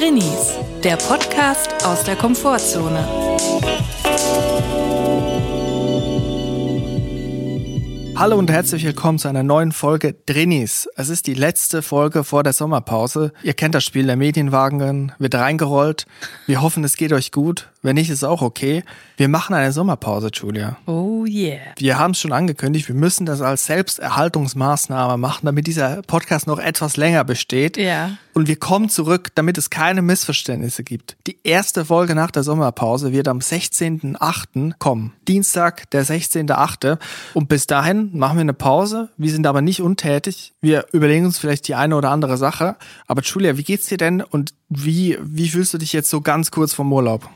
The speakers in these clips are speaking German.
Drinnies, der Podcast aus der Komfortzone. Hallo und herzlich willkommen zu einer neuen Folge Drinnies. Es ist die letzte Folge vor der Sommerpause. Ihr kennt das Spiel, der Medienwagen wird reingerollt. Wir hoffen, es geht euch gut. Wenn nicht, ist auch okay. Wir machen eine Sommerpause, Julia. Oh yeah. Wir haben es schon angekündigt, wir müssen das als Selbsterhaltungsmaßnahme machen, damit dieser Podcast noch etwas länger besteht. Ja. Und wir kommen zurück, damit es keine Missverständnisse gibt. Die erste Folge nach der Sommerpause wird am 16.8. kommen. Dienstag, der 16.8. Und bis dahin machen wir eine Pause. Wir sind aber nicht untätig. Wir überlegen uns vielleicht die eine oder andere Sache. Aber Julia, wie geht's dir denn und wie, wie fühlst du dich jetzt so ganz kurz vom Urlaub?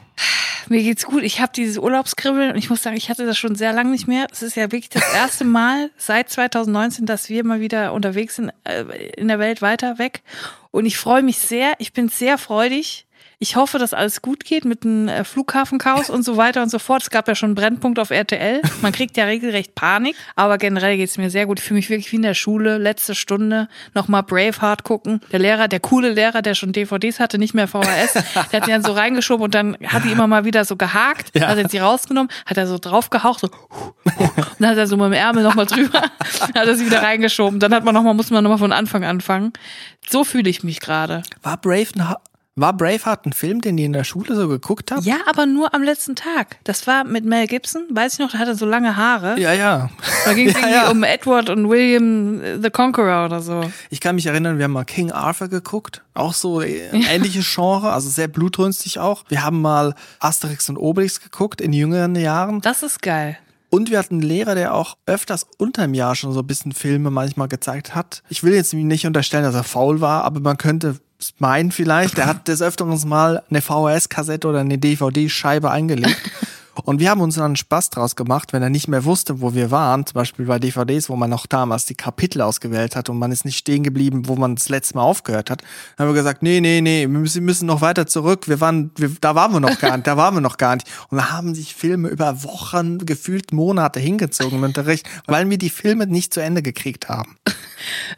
Mir geht's gut. Ich habe dieses Urlaubskribbeln und ich muss sagen, ich hatte das schon sehr lange nicht mehr. Es ist ja wirklich das erste Mal seit 2019, dass wir mal wieder unterwegs sind äh, in der Welt weiter weg. Und ich freue mich sehr. Ich bin sehr freudig. Ich hoffe, dass alles gut geht mit dem äh, Flughafenchaos und so weiter und so fort. Es gab ja schon einen Brennpunkt auf RTL. Man kriegt ja regelrecht Panik, aber generell geht's mir sehr gut. Ich fühle mich wirklich wie in der Schule. Letzte Stunde nochmal Braveheart gucken. Der Lehrer, der coole Lehrer, der schon DVDs hatte, nicht mehr VHS, der hat die dann so reingeschoben und dann hat die immer mal wieder so gehakt. Ja. Hat er sie rausgenommen, hat er so draufgehaucht, so und dann hat er so mit dem Ärmel nochmal drüber, hat er sie wieder reingeschoben. Dann hat man nochmal, muss man nochmal von Anfang anfangen. So fühle ich mich gerade. War Brave war Braveheart ein Film, den ihr in der Schule so geguckt habt? Ja, aber nur am letzten Tag. Das war mit Mel Gibson, weiß ich noch, der hatte so lange Haare. Ja, ja. Da ging es ja, irgendwie ja. um Edward und William the Conqueror oder so. Ich kann mich erinnern, wir haben mal King Arthur geguckt. Auch so äh, ähnliches Genre, also sehr blutrünstig auch. Wir haben mal Asterix und Obelix geguckt in jüngeren Jahren. Das ist geil. Und wir hatten einen Lehrer, der auch öfters unterm Jahr schon so ein bisschen Filme manchmal gezeigt hat. Ich will jetzt nicht unterstellen, dass er faul war, aber man könnte meinen vielleicht. Der hat des Öfteren mal eine VHS-Kassette oder eine DVD-Scheibe eingelegt. Und wir haben uns dann Spaß draus gemacht, wenn er nicht mehr wusste, wo wir waren, zum Beispiel bei DVDs, wo man noch damals die Kapitel ausgewählt hat und man ist nicht stehen geblieben, wo man das letzte Mal aufgehört hat. Dann haben wir gesagt, nee, nee, nee, wir müssen, müssen noch weiter zurück. Wir waren, wir, da waren wir noch gar nicht, da waren wir noch gar nicht. Und da haben sich Filme über Wochen, gefühlt Monate hingezogen im Unterricht, weil wir die Filme nicht zu Ende gekriegt haben.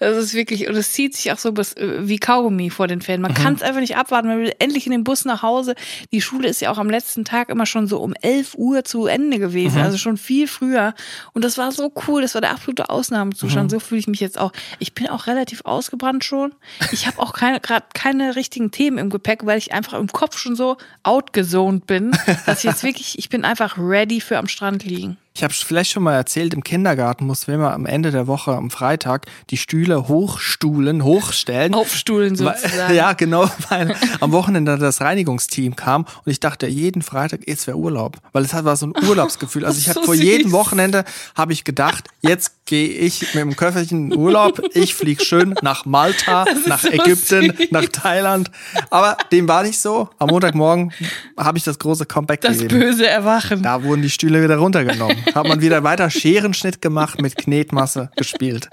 Das ist wirklich, und es zieht sich auch so bis, wie Kaugummi vor den Ferien. Man mhm. kann es einfach nicht abwarten. Man will endlich in den Bus nach Hause. Die Schule ist ja auch am letzten Tag immer schon so um 11 Uhr zu Ende gewesen. Mhm. Also schon viel früher. Und das war so cool. Das war der absolute Ausnahmezustand. Mhm. So fühle ich mich jetzt auch. Ich bin auch relativ ausgebrannt schon. Ich habe auch keine, gerade keine richtigen Themen im Gepäck, weil ich einfach im Kopf schon so outgezoned bin, dass ich jetzt wirklich, ich bin einfach ready für am Strand liegen. Ich habe vielleicht schon mal erzählt, im Kindergarten wir immer am Ende der Woche am Freitag die Stühle hochstuhlen, hochstellen. Aufstuhlen sozusagen. Ja, genau, weil am Wochenende das Reinigungsteam kam und ich dachte, jeden Freitag, jetzt wäre Urlaub. Weil es war so ein Urlaubsgefühl. Also ich so vor süß. jedem Wochenende, habe ich gedacht, jetzt gehe ich mit dem Köfferchen in Urlaub. Ich fliege schön nach Malta, nach so Ägypten, süß. nach Thailand. Aber dem war nicht so. Am Montagmorgen habe ich das große Comeback das gegeben. Das böse Erwachen. Da wurden die Stühle wieder runtergenommen hat man wieder weiter Scherenschnitt gemacht, mit Knetmasse gespielt.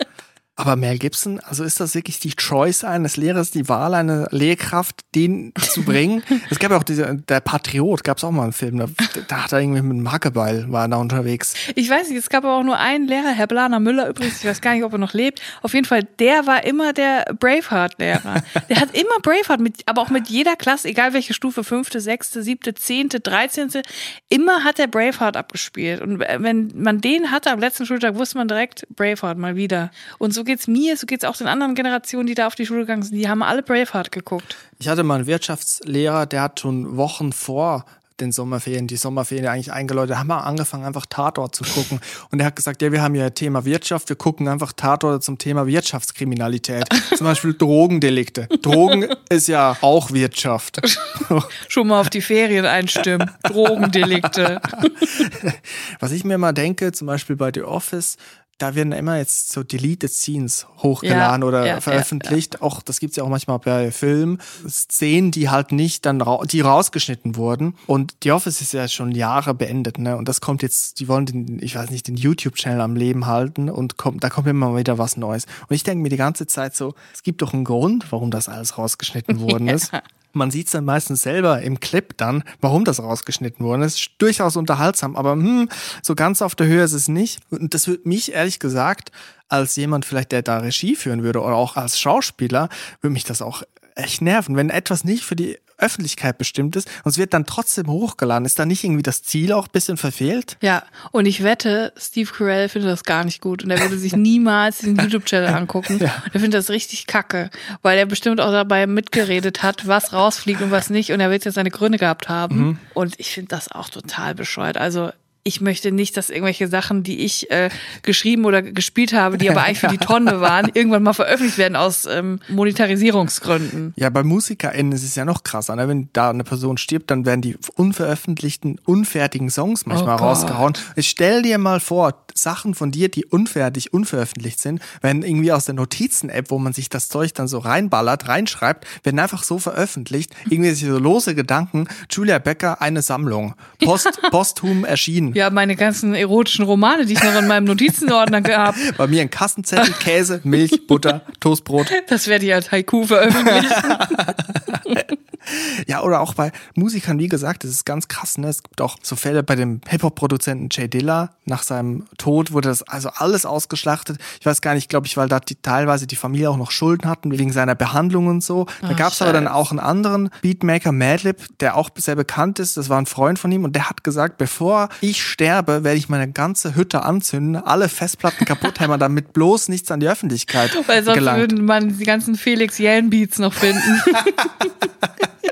Aber Mel Gibson, also ist das wirklich die Choice eines Lehrers, die Wahl einer Lehrkraft, den zu bringen? es gab ja auch diese, der Patriot, gab es auch mal einen Film, da, da, hat er irgendwie mit einem Hackebeil, war er da unterwegs. Ich weiß nicht, es gab aber auch nur einen Lehrer, Herr Blaner Müller übrigens, ich weiß gar nicht, ob er noch lebt. Auf jeden Fall, der war immer der Braveheart-Lehrer. Der hat immer Braveheart, mit, aber auch mit jeder Klasse, egal welche Stufe, fünfte, sechste, siebte, zehnte, dreizehnte, immer hat er Braveheart abgespielt. Und wenn man den hatte am letzten Schultag, wusste man direkt Braveheart mal wieder. Und so geht's mir, so geht's auch den anderen Generationen, die da auf die Schule gegangen sind. Die haben alle Braveheart geguckt. Ich hatte mal einen Wirtschaftslehrer, der hat schon Wochen vor den Sommerferien, die Sommerferien eigentlich eingeläutet, haben wir angefangen, einfach Tatort zu gucken. Und er hat gesagt, ja, wir haben ja Thema Wirtschaft, wir gucken einfach Tatort zum Thema Wirtschaftskriminalität. zum Beispiel Drogendelikte. Drogen ist ja auch Wirtschaft. Schon mal auf die Ferien einstimmen. Drogendelikte. Was ich mir mal denke, zum Beispiel bei The Office, da werden immer jetzt so Deleted Scenes hochgeladen ja, oder ja, veröffentlicht. Ja, auch das gibt's ja auch manchmal bei Filmen. Szenen, die halt nicht dann ra die rausgeschnitten wurden. Und The Office ist ja schon Jahre beendet, ne? Und das kommt jetzt, die wollen den, ich weiß nicht, den YouTube-Channel am Leben halten und kommt, da kommt immer wieder was Neues. Und ich denke mir die ganze Zeit so, es gibt doch einen Grund, warum das alles rausgeschnitten worden ist. Man sieht es dann meistens selber im Clip dann, warum das rausgeschnitten worden ist. Durchaus unterhaltsam, aber hm, so ganz auf der Höhe ist es nicht. Und das würde mich ehrlich gesagt, als jemand vielleicht, der da Regie führen würde oder auch als Schauspieler, würde mich das auch echt nerven. Wenn etwas nicht für die Öffentlichkeit bestimmt ist und es wird dann trotzdem hochgeladen, ist da nicht irgendwie das Ziel auch ein bisschen verfehlt? Ja, und ich wette, Steve Carell findet das gar nicht gut und er würde sich niemals den YouTube-Channel angucken. Ja. Er findet das richtig kacke, weil er bestimmt auch dabei mitgeredet hat, was rausfliegt und was nicht und er wird ja seine Gründe gehabt haben. Mhm. Und ich finde das auch total bescheuert. Also ich möchte nicht, dass irgendwelche Sachen, die ich äh, geschrieben oder gespielt habe, die aber eigentlich für die Tonne waren, irgendwann mal veröffentlicht werden aus ähm, Monetarisierungsgründen. Ja, bei MusikerInnen ist es ja noch krasser. Ne? Wenn da eine Person stirbt, dann werden die unveröffentlichten, unfertigen Songs manchmal Oh rausgehauen. Ich stell dir mal vor, Sachen von dir, die unfertig, unveröffentlicht sind, werden irgendwie aus der Notizen-App, wo man sich das Zeug dann so reinballert, reinschreibt, werden einfach so veröffentlicht. Irgendwie so lose Gedanken. Julia Becker, eine Sammlung. Post, Posthum erschienen. Ja, meine ganzen erotischen Romane, die ich noch in meinem Notizenordner gehabt, Bei mir ein Kassenzettel, Käse, Milch, Butter, Toastbrot. das werde ich als Haiku veröffentlichen. Ja, oder auch bei Musikern, wie gesagt, das ist ganz krass. Ne? Es gibt auch so Fälle bei dem Hip-Hop-Produzenten Jay Dilla. Nach seinem Tod wurde das also alles ausgeschlachtet. Ich weiß gar nicht, glaube ich, weil da die, teilweise die Familie auch noch Schulden hatten wegen seiner Behandlung und so. Da Ach, gab's aber dann auch einen anderen Beatmaker, Madlib, der auch sehr bekannt ist. Das war ein Freund von ihm und der hat gesagt, bevor ich sterbe, werde ich meine ganze Hütte anzünden, alle Festplatten kaputt hämmern, damit bloß nichts an die Öffentlichkeit Weil sonst gelangt. würden man die ganzen Felix Yellen Beats noch finden.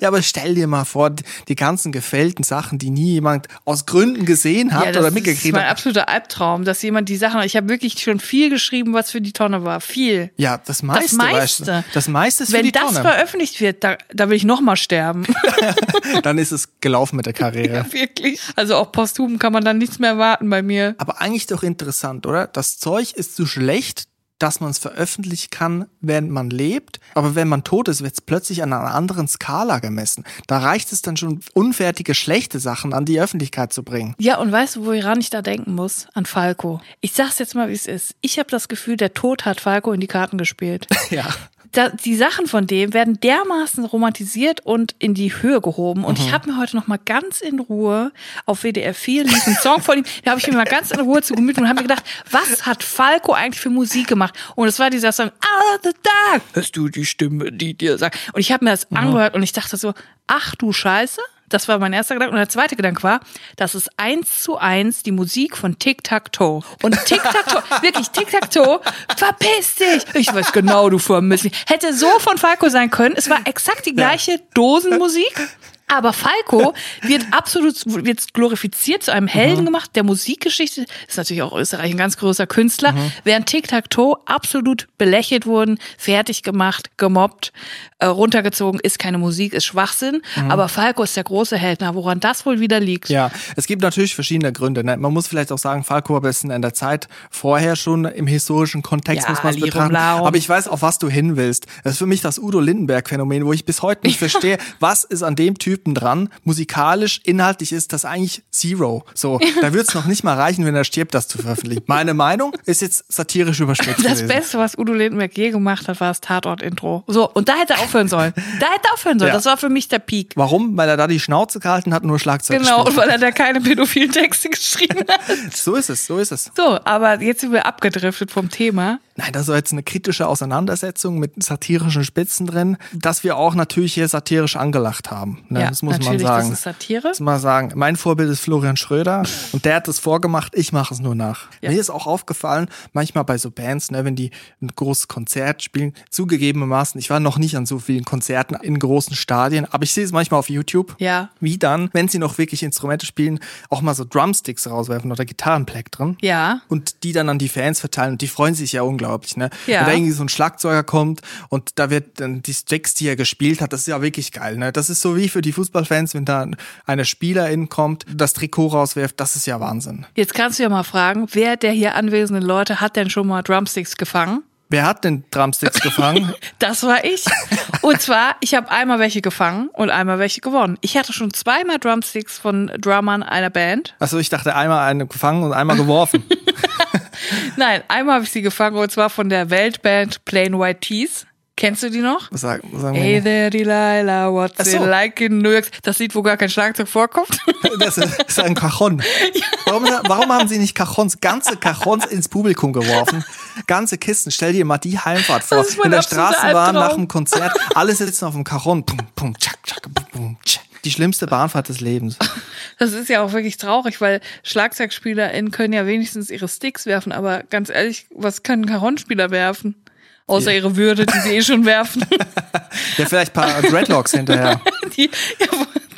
Ja, aber stell dir mal vor, die, ganzen gefällten Sachen, die nie jemand aus Gründen gesehen hat ja, oder das ist mitgekriegt mein hat. absoluter Albtraum, dass jemand die Sachen, ich habe wirklich schon viel geschrieben, was für die Tonne war. Viel. Ja, das meiste. meiste. Weißt du, das meiste ist für Wenn die das Tonne. veröffentlicht wird, da, da will ich noch mal sterben. Dann ist es gelaufen mit der Karriere. wirklich. Also auch posthum kann man dann nichts mehr erwarten bei mir. Aber eigentlich doch interessant, oder? Das Zeug ist so schlecht, dass man es veröffentlichen kann, während man lebt. Aber wenn man tot ist, wird es plötzlich an einer anderen Skala gemessen. Da reicht es dann schon, unfertige, schlechte Sachen an die Öffentlichkeit zu bringen. Ja, und weißt du, woran ich da denken muss? An Falco. Ich sag's jetzt mal, wie es ist. Ich habe das Gefühl, der Tod hat Falco in die Karten gespielt. Ja. Da, die Sachen von dem werden dermaßen romantisiert und in die Höhe gehoben. Und ich habe mir heute noch mal ganz in Ruhe auf WDR 4 lief ein Song von ihm. Da habe ich mir mal ganz in Ruhe zu Gemüte und habe mir gedacht, was hat Falco eigentlich für Musik gemacht? Und es war dieser Song Out of the Dark. Hörst du die Stimme, die dir sagt? Und ich habe mir das angehört und ich dachte so, ach du Scheiße. Das war mein erster Gedanke. Und der zweite Gedanke war, das ist eins zu eins die Musik von Tic Tac Toe. Und Tic Tac Toe, wirklich Tic Tac Toe, verpiss dich. Ich weiß genau, du vermisst mich. Hätte so von Falco sein können. Es war exakt die gleiche Dosenmusik. Aber Falco wird absolut wird glorifiziert, zu einem Helden gemacht der Musikgeschichte. Ist natürlich auch Österreich ein ganz großer Künstler. Während Tic Tac Toe absolut belächelt wurden, fertig gemacht, gemobbt, äh, runtergezogen, ist keine Musik, ist Schwachsinn. Aber Falco ist der große Held. Na, woran das wohl wieder liegt? Ja, es gibt natürlich verschiedene Gründe. Ne? Man muss vielleicht auch sagen, Falco war bisschen in der Zeit vorher schon im historischen Kontext, Ja, muss man es betrachten. Aber ich weiß, auf was du hin willst. Das ist für mich das Udo Lindenberg-Phänomen, wo ich bis heute nicht verstehe, was ist an dem Typen dran, musikalisch, inhaltlich ist das eigentlich Zero. So, da wird es noch nicht mal reichen, wenn er stirbt, das zu veröffentlichen. Meine Meinung ist jetzt satirisch überspitzt Das gewesen. Beste, was Udo Lindenberg je gemacht hat, war das Tatort-Intro. So, und da hätte er aufhören sollen. Da hätte er aufhören sollen. Ja. Das war für mich der Peak. Warum? Weil er da die Schnauze gehalten hat und nur Schlagzeug Genau, und weil er da keine pädophilen Texte geschrieben hat. So ist es, so ist es. So, aber jetzt sind wir abgedriftet vom Thema. Nein, das war jetzt eine kritische Auseinandersetzung mit satirischen Spitzen drin, dass wir auch natürlich hier satirisch angelacht haben. Ne? ja, das muss man sagen. das ist Satire. Das muss man sagen. Mein Vorbild ist Florian Schröder und der hat das vorgemacht, ich mache es nur nach. Ja. Mir ist auch aufgefallen, manchmal bei so Bands, ne, wenn die ein großes Konzert spielen, zugegebenermaßen, ich war noch nicht an so vielen Konzerten in großen Stadien, aber ich sehe es manchmal auf YouTube, Ja. wie dann, wenn sie noch wirklich Instrumente spielen, auch mal so Drumsticks rauswerfen oder Gitarrenpleck drin Ja. und die dann an die Fans verteilen und die freuen sich ja unglaublich, ne? Ja. Wenn da irgendwie so ein Schlagzeuger kommt und da wird dann die Sticks, die er gespielt hat, das ist ja wirklich geil, ne? Das ist so wie für die Fußballfans, wenn da eine Spielerin kommt, das Trikot rauswirft, das ist ja Wahnsinn. Jetzt kannst du ja mal fragen, wer der hier anwesenden Leute hat denn schon mal Drumsticks gefangen? Wer hat denn Drumsticks gefangen? Das war ich. Und zwar, ich habe einmal welche gefangen und einmal welche gewonnen. Ich hatte schon zweimal Drumsticks von Drummern einer Band. Also ich dachte einmal eine gefangen und einmal geworfen. Nein, einmal habe ich sie gefangen und zwar von der Weltband Plain White Tees. Kennst du die noch? Sag, sagen wir Hey there, Delilah, what's Ach so. it like in New York? Das Lied, wo gar kein Schlagzeug vorkommt. Das ist, ein Cajon. Warum, warum haben sie nicht Cajons, ganze Cajons ins Publikum geworfen? Ganze Kisten. Stell dir mal die Heimfahrt vor. In der Straßenbahn nach Albtraum. dem Konzert. Alle sitzen auf dem Cajon. Pum, pum, tschak, tschak, pum, pum, tschak. Die schlimmste Bahnfahrt des Lebens. Das ist ja auch wirklich traurig, weil SchlagzeugspielerInnen können ja wenigstens ihre Sticks werfen, aber ganz ehrlich, was können Cajon-Spieler werfen? Außer ihre Würde, die sie eh schon werfen. Ja, vielleicht ein paar Dreadlocks hinterher. Die ja,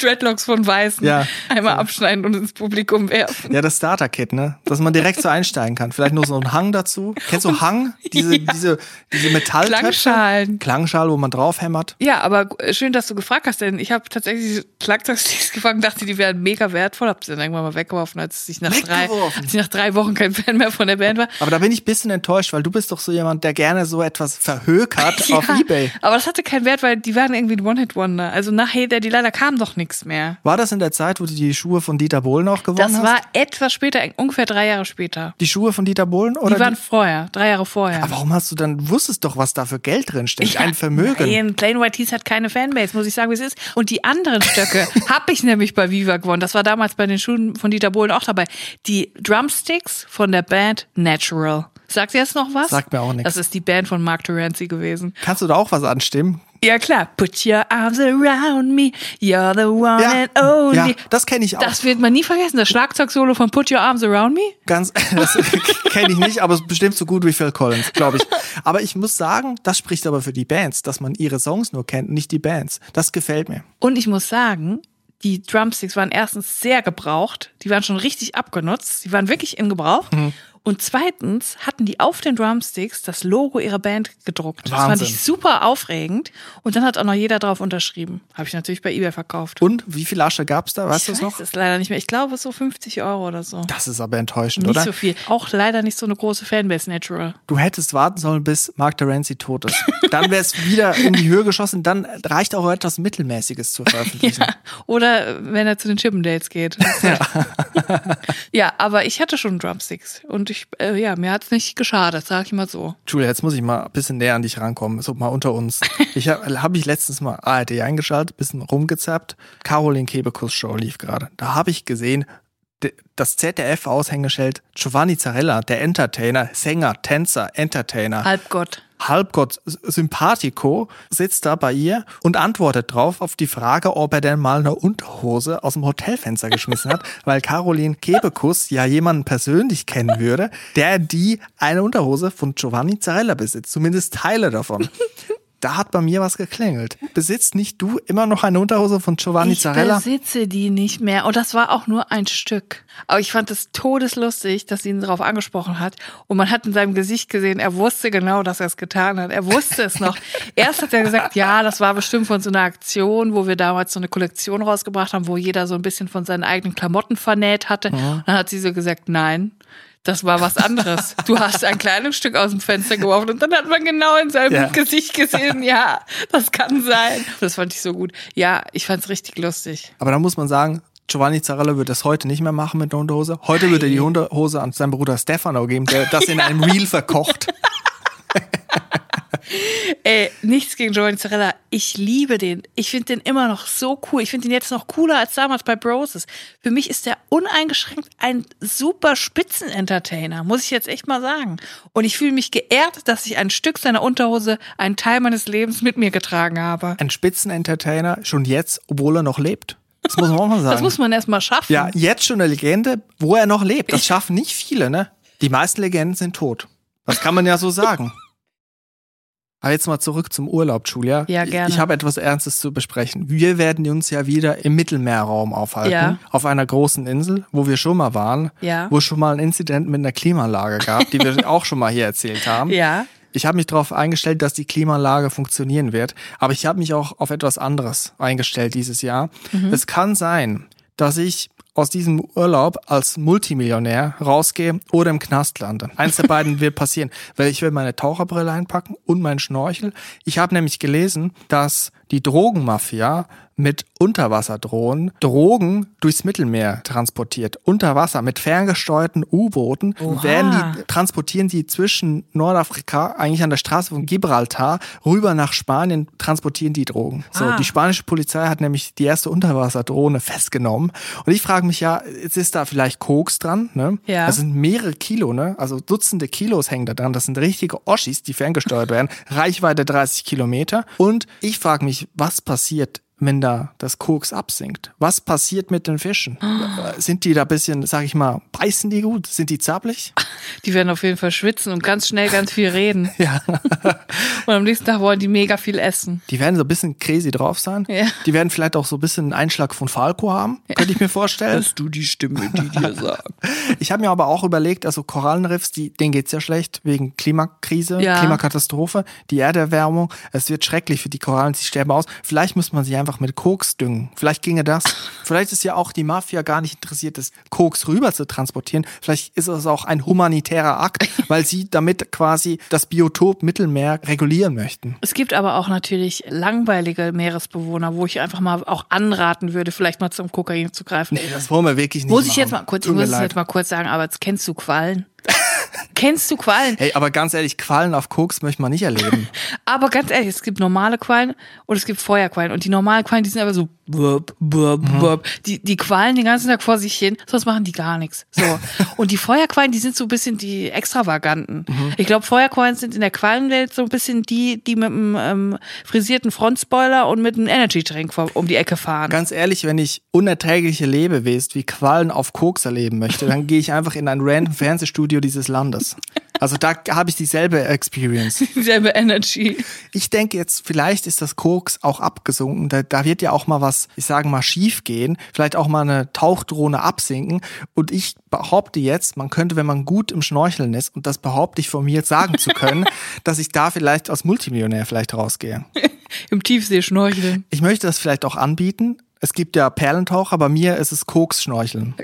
Dreadlocks von Weißen Ja. einmal abschneiden und ins Publikum werfen. Ja, das Starter-Kit, ne? Dass man direkt so einsteigen kann. Vielleicht nur so ein Hang dazu. Kennst du Hang? Diese, diese, diese Metalltöpfe? Klangschalen. Klangschale, wo man draufhämmert. Ja, aber schön, dass du gefragt hast, denn ich habe tatsächlich Schlagzeugsticks gefangen, dachte, die wären mega wertvoll, hab sie dann irgendwann mal weggeworfen, als ich nach drei, als ich nach drei Wochen kein Fan mehr von der Band war. Aber da bin ich ein bisschen enttäuscht, weil du bist doch so jemand, der gerne so etwas verhökert auf Ja, Ebay. Aber das hatte keinen Wert, weil die waren irgendwie ein One-Hit-Wonder. Also nach Hey Daddy leider kam doch nichts mehr. War das in der Zeit, wo du die Schuhe von Dieter Bohlen auch gewonnen Das hast? war etwas später, ungefähr drei Jahre später. die Schuhe von Dieter Bohlen? Oder Die waren vorher, drei Jahre vorher. Aber warum hast du dann, wusstest doch, was da für Geld drin steckt? Ein Vermögen. Nein, Plain White Tees hat keine Fanbase, muss ich sagen, wie es ist. Und die anderen Stöcke habe ich nämlich bei Viva gewonnen. Das war damals bei den Schuhen von Dieter Bohlen auch dabei. Die Drumsticks von der Band Natural. Sagt ihr jetzt noch was? Sagt mir auch nichts. Das ist die Band von Mark Terenzi gewesen. Kannst du da auch was anstimmen? Ja klar. Put your arms around me. You're the one Ja, and only. ja das kenne ich auch. Das wird man nie vergessen. Das Schlagzeugsolo von Put Your Arms Around Me. Ganz, das kenne ich nicht, aber es ist bestimmt so gut wie Phil Collins, glaube ich. Aber ich muss sagen, das spricht aber für die Bands, dass man ihre Songs nur kennt, nicht die Bands. Das gefällt mir. Und ich muss sagen, die Drumsticks waren erstens sehr gebraucht. Die waren schon richtig abgenutzt. Die waren wirklich in Gebrauch. Mhm. Und zweitens hatten die auf den Drumsticks das Logo ihrer Band gedruckt. Das fand Wahnsinn. ich super aufregend. Und dann hat auch noch jeder drauf unterschrieben. Habe ich natürlich bei eBay verkauft. Und wie viel Asche gab's da? Weißt du ich es weiß noch? es leider nicht mehr. Ich glaube, es ist so 50 Euro oder so. Das ist aber enttäuschend, nicht oder? so viel. Auch leider nicht so eine große Fanbase Natural. Du hättest warten sollen, bis Mark Terenzi tot ist. Dann wäre es wieder in die Höhe geschossen. Dann reicht auch etwas Mittelmäßiges zu veröffentlichen. Ja. Oder wenn er zu den Chippendales geht. Ja. ja, aber ich hatte schon Drumsticks. Und ich, äh, ja, mir hat's nicht geschadet, sag ich mal so. Julia, jetzt muss ich mal ein bisschen näher an dich rankommen. So mal unter uns. Ich habe hab ich letztens mal ARD eingeschaltet, bisschen rumgezappt. Caroline Kebekus Show lief gerade. Da habe ich gesehen, das ZDF-Aushängeschild Giovanni Zarella, der Entertainer, Sänger, Tänzer, Entertainer, Halbgott. Halbgott Sympathico, sitzt da bei ihr und antwortet drauf auf die Frage, ob er denn mal eine Unterhose aus dem Hotelfenster geschmissen hat, weil Caroline Kebekus ja jemanden persönlich kennen würde, der die eine Unterhose von Giovanni Zarella besitzt, zumindest Teile davon. Da hat bei mir was geklingelt. Besitzt nicht du immer noch eine Unterhose von Giovanni Ich Zarella? besitze die nicht mehr. Und das war auch nur ein Stück. Aber ich fand es todeslustig, dass sie ihn darauf angesprochen hat. Und man hat in seinem Gesicht gesehen, er wusste genau, dass er es getan hat. Er wusste es noch. Erst hat er gesagt, ja, das war bestimmt von so einer Aktion, wo wir damals so eine Kollektion rausgebracht haben, wo jeder so ein bisschen von seinen eigenen Klamotten vernäht hatte. Und dann hat sie so gesagt, nein. Das war was anderes. Du hast ein Kleidungsstück aus dem Fenster geworfen und dann hat man genau in seinem Ja. Gesicht gesehen, ja, das kann sein. Das fand ich so gut. Ja, ich fand's richtig lustig. Aber da muss man sagen, Giovanni Zarella würde das heute nicht mehr machen mit der Unterhose. Heute würde er die Unterhose an seinen Bruder Stefano geben, der das in einem Reel verkocht. Ey, nichts gegen Giovanni Zarella. Ich liebe den. Ich finde den immer noch so cool. Ich finde ihn jetzt noch cooler als damals bei Broses. Für mich ist der uneingeschränkt ein super Spitzenentertainer, muss ich jetzt echt mal sagen. Und ich fühle mich geehrt, dass ich ein Stück seiner Unterhose einen Teil meines Lebens mit mir getragen habe. Ein Spitzenentertainer schon jetzt, obwohl er noch lebt. Das muss man auch mal sagen. Das muss man erst mal schaffen. ja, jetzt schon eine Legende, wo er noch lebt. Das schaffen nicht viele, ne? Die meisten Legenden sind tot. Das kann man ja so sagen. Aber jetzt mal zurück zum Urlaub, Julia. Ja, gerne. Ich, ich habe etwas Ernstes zu besprechen. Wir werden uns ja wieder im Mittelmeerraum aufhalten. Ja. Auf einer großen Insel, wo wir schon mal waren. Ja. Wo es schon mal ein Inzident mit einer Klimaanlage gab, die wir auch schon mal hier erzählt haben. Ja. Ich habe mich darauf eingestellt, dass die Klimaanlage funktionieren wird, aber ich habe mich auch auf etwas anderes eingestellt dieses Jahr. Es kann sein, dass ich aus diesem Urlaub als Multimillionär rausgehe oder im Knast lande. Eins der beiden wird passieren, weil ich will meine Taucherbrille einpacken und meinen Schnorchel. Ich habe nämlich gelesen, dass die Drogenmafia mit Unterwasserdrohnen Drogen durchs Mittelmeer transportiert. Unter Wasser mit ferngesteuerten U-Booten werden die, transportieren sie zwischen Nordafrika, eigentlich an der Straße von Gibraltar, rüber nach Spanien, transportieren die Drogen. So, Ah. die spanische Polizei hat nämlich die erste Unterwasserdrohne festgenommen. Und ich frage mich ja, jetzt ist da vielleicht Koks dran, ne? Ja. Das sind mehrere Kilo, ne? Also Dutzende Kilos hängen da dran. Das sind richtige Oschis, die ferngesteuert werden. Reichweite 30 Kilometer. Und ich frage mich, was passiert, wenn da das Koks absinkt? Was passiert mit den Fischen? Sind die da ein bisschen, sag ich mal, beißen die gut? Sind die zappelig? Die werden auf jeden Fall schwitzen und ganz schnell ganz viel reden. Ja. Und am nächsten Tag wollen die mega viel essen. Die werden so ein bisschen crazy drauf sein. Ja. Die werden vielleicht auch so ein bisschen einen Einschlag von Falco haben, könnte ich mir vorstellen. du die Stimme, die dir sagt? Ich habe mir aber auch überlegt, also Korallenriffs, die, denen geht's ja schlecht wegen Klimakrise, Ja. Klimakatastrophe, die Erderwärmung. Es wird schrecklich für die Korallen, sie sterben aus. Vielleicht muss man sie einfach mit Koks düngen. Vielleicht ginge das. Vielleicht ist ja auch die Mafia gar nicht interessiert, das Koks rüber zu transportieren. Vielleicht ist es auch ein humanitärer Akt, weil sie damit quasi das Biotop Mittelmeer regulieren möchten. Es gibt aber auch natürlich langweilige Meeresbewohner, wo ich einfach mal auch anraten würde, vielleicht mal zum Kokain zu greifen. Nee, das wollen wir wirklich nicht muss ich machen. jetzt mal kurz, ich muss es jetzt mal kurz sagen, aber jetzt kennst du Quallen? Kennst du Quallen? Hey, aber ganz ehrlich, Quallen auf Koks möchte man nicht erleben. Aber ganz ehrlich, es gibt normale Quallen und es gibt Feuerquallen. Und die normalen Quallen, die sind aber so burp, burp, Mhm. burp. Die, die quallen den ganzen Tag vor sich hin, sonst machen die gar nichts. So. Und die Feuerquallen, die sind so ein bisschen die extravaganten. Mhm. Ich glaube, Feuerquallen sind in der Quallenwelt so ein bisschen die, die mit einem ähm, frisierten Frontspoiler und mit einem Energy-Drink vor- um die Ecke fahren. Ganz ehrlich, wenn ich unerträgliche Lebewesen wie Quallen auf Koks erleben möchte, dann gehe ich einfach in ein random Fernsehstudio dieses Landes. Also da habe ich dieselbe Experience. Dieselbe Energy. Ich denke jetzt, vielleicht ist das Koks auch abgesunken. Da, da wird ja auch mal was, ich sage mal, schief gehen. Vielleicht auch mal eine Tauchdrohne absinken. Und ich behaupte jetzt, man könnte, wenn man gut im Schnorcheln ist, und das behaupte ich von mir sagen zu können, dass ich da vielleicht als Multimillionär vielleicht rausgehe. Im Tiefsee schnorcheln. Ich möchte das vielleicht auch anbieten. Es gibt ja Perlentaucher, bei mir ist es Koks-Schnorcheln.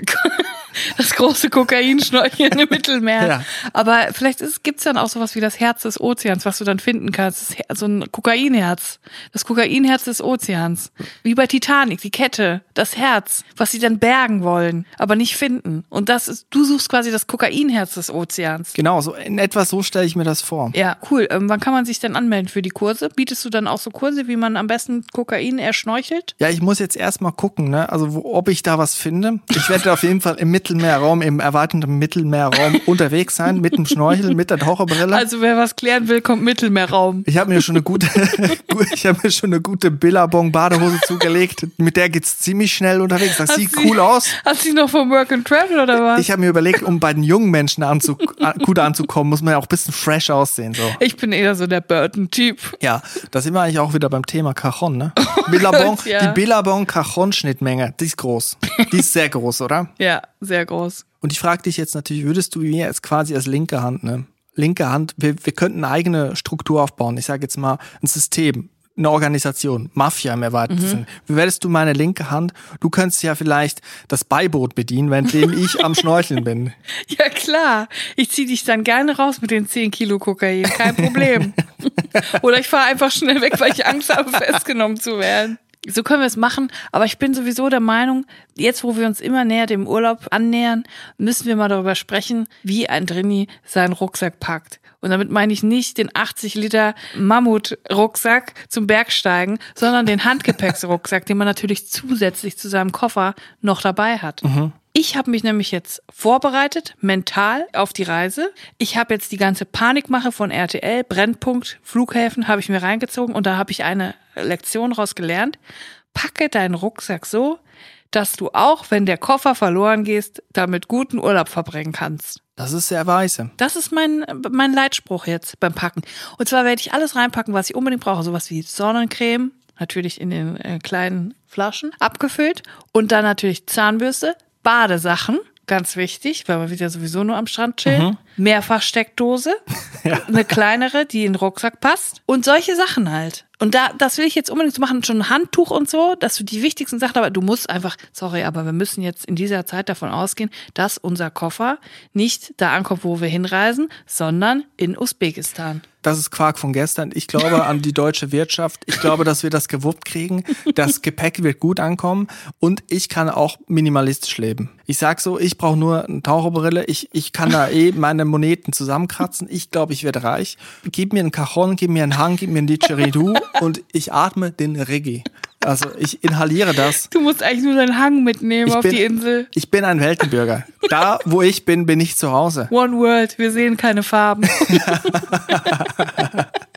Das große Kokainschnorcheln im Mittelmeer. Ja. Aber vielleicht ist, gibt's dann auch sowas wie das Herz des Ozeans, was du dann finden kannst. So ein Kokainherz. Das Kokainherz des Ozeans. Wie bei Titanic, die Kette, das Herz, was sie dann bergen wollen, aber nicht finden. Und das ist, du suchst quasi das Kokainherz des Ozeans. Genau, so in etwa so stelle ich mir das vor. Ja, cool. Ähm, wann kann man sich denn anmelden für die Kurse? Bietest du dann auch so Kurse, wie man am besten Kokain erschnorchelt? Ja, ich muss jetzt erstmal gucken, ne? Also wo, ob ich da was finde. Ich werde auf jeden Fall im Mittelmeerraum, im erweiterten Mittelmeerraum unterwegs sein, mit dem Schnorchel, mit der Taucherbrille. Also wer was klären will, kommt Mittelmeerraum. ich habe mir schon eine gute, ich habe mir schon eine gute Billabong Badehose zugelegt. Mit der geht's ziemlich schnell unterwegs. Das sieht Hast du- cool aus. Hast du noch vom Work and Travel oder was? Ich habe mir überlegt, um bei den jungen Menschen anzu, äh, gut anzukommen, muss man ja auch ein bisschen fresh aussehen. So. Ich bin eher so der Burton-Typ. Ja, da sind wir eigentlich auch wieder beim Thema Cajon, ne? Billabong, Gott, ja. Die Billabong Cajon Schnittmenge, die ist groß. Die ist sehr groß, oder? Ja, sehr groß. Und ich frage dich jetzt natürlich, würdest du mir jetzt quasi als linke Hand, ne? Linke Hand, wir, wir könnten eine eigene Struktur aufbauen. Ich sage jetzt mal ein System, eine Organisation, Mafia im erweiterten Sinn. Wie wärst du meine linke Hand? Du könntest ja vielleicht das Beiboot bedienen, währenddem ich am Schnorcheln bin. Ja, klar. Ich zieh dich dann gerne raus mit den 10 Kilo Kokain. Kein Problem. Oder ich fahre einfach schnell weg, weil ich Angst habe, festgenommen zu werden. So können wir es machen, aber ich bin sowieso der Meinung, jetzt wo wir uns immer näher dem Urlaub annähern, müssen wir mal darüber sprechen, wie ein Drini seinen Rucksack packt. Und damit meine ich nicht den 80 Liter Mammut-Rucksack zum Bergsteigen, sondern den Handgepäcksrucksack, den man natürlich zusätzlich zu seinem Koffer noch dabei hat. Ich habe mich nämlich jetzt vorbereitet, mental auf die Reise. Ich habe jetzt die ganze Panikmache von RTL, Brennpunkt, Flughäfen, habe ich mir reingezogen und da habe ich eine Lektion raus gelernt. Packe deinen Rucksack so, dass du auch, wenn der Koffer verloren gehst, damit guten Urlaub verbringen kannst. Das ist sehr weise. Das ist mein, mein Leitspruch jetzt beim Packen. Und zwar werde ich alles reinpacken, was ich unbedingt brauche. Sowas wie Sonnencreme, natürlich in den äh, kleinen Flaschen, abgefüllt. Und dann natürlich Zahnbürste, Badesachen, ganz wichtig, weil man wird ja sowieso nur am Strand chillen. Mehrfachsteckdose, eine kleinere, die in den Rucksack passt. Und solche Sachen halt. Und da, das will ich jetzt unbedingt so machen, schon ein Handtuch und so, dass du die wichtigsten Sachen, aber du musst einfach, sorry, aber wir müssen jetzt in dieser Zeit davon ausgehen, dass unser Koffer nicht da ankommt, wo wir hinreisen, sondern in Usbekistan. Das ist Quark von gestern. Ich glaube an die deutsche Wirtschaft. Ich glaube, dass wir das gewuppt kriegen. Das Gepäck wird gut ankommen und ich kann auch minimalistisch leben. Ich sag so, ich brauche nur eine Taucherbrille. Ich, ich kann da eh meine Moneten zusammenkratzen. Ich glaube, ich werde reich. Gib mir einen Cajon, gib mir einen Hang, gib mir einen Didgeridoo und ich atme den Reggae. Also ich inhaliere das. Du musst eigentlich nur deinen Hang mitnehmen Ich auf bin- die Insel. Ich bin ein Weltenbürger. Da, wo ich bin, bin ich zu Hause. One World, wir sehen keine Farben.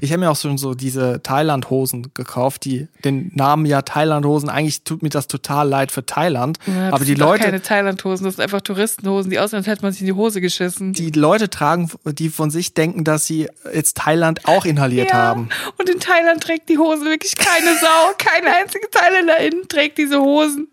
Ich habe mir auch schon so diese Thailand-Hosen gekauft, die den Namen ja Thailand-Hosen. Eigentlich tut mir das total leid für Thailand. Ja, aber die Leute, keine Thailandhosen, das sind einfach Touristenhosen, die aussehen, als hätte man sich in die Hose geschissen. die Leute tragen, die von sich denken, dass sie jetzt Thailand auch inhaliert haben. Und in Thailand trägt die Hose wirklich keine Sau. Keine einzige Thailänderin trägt diese Hosen.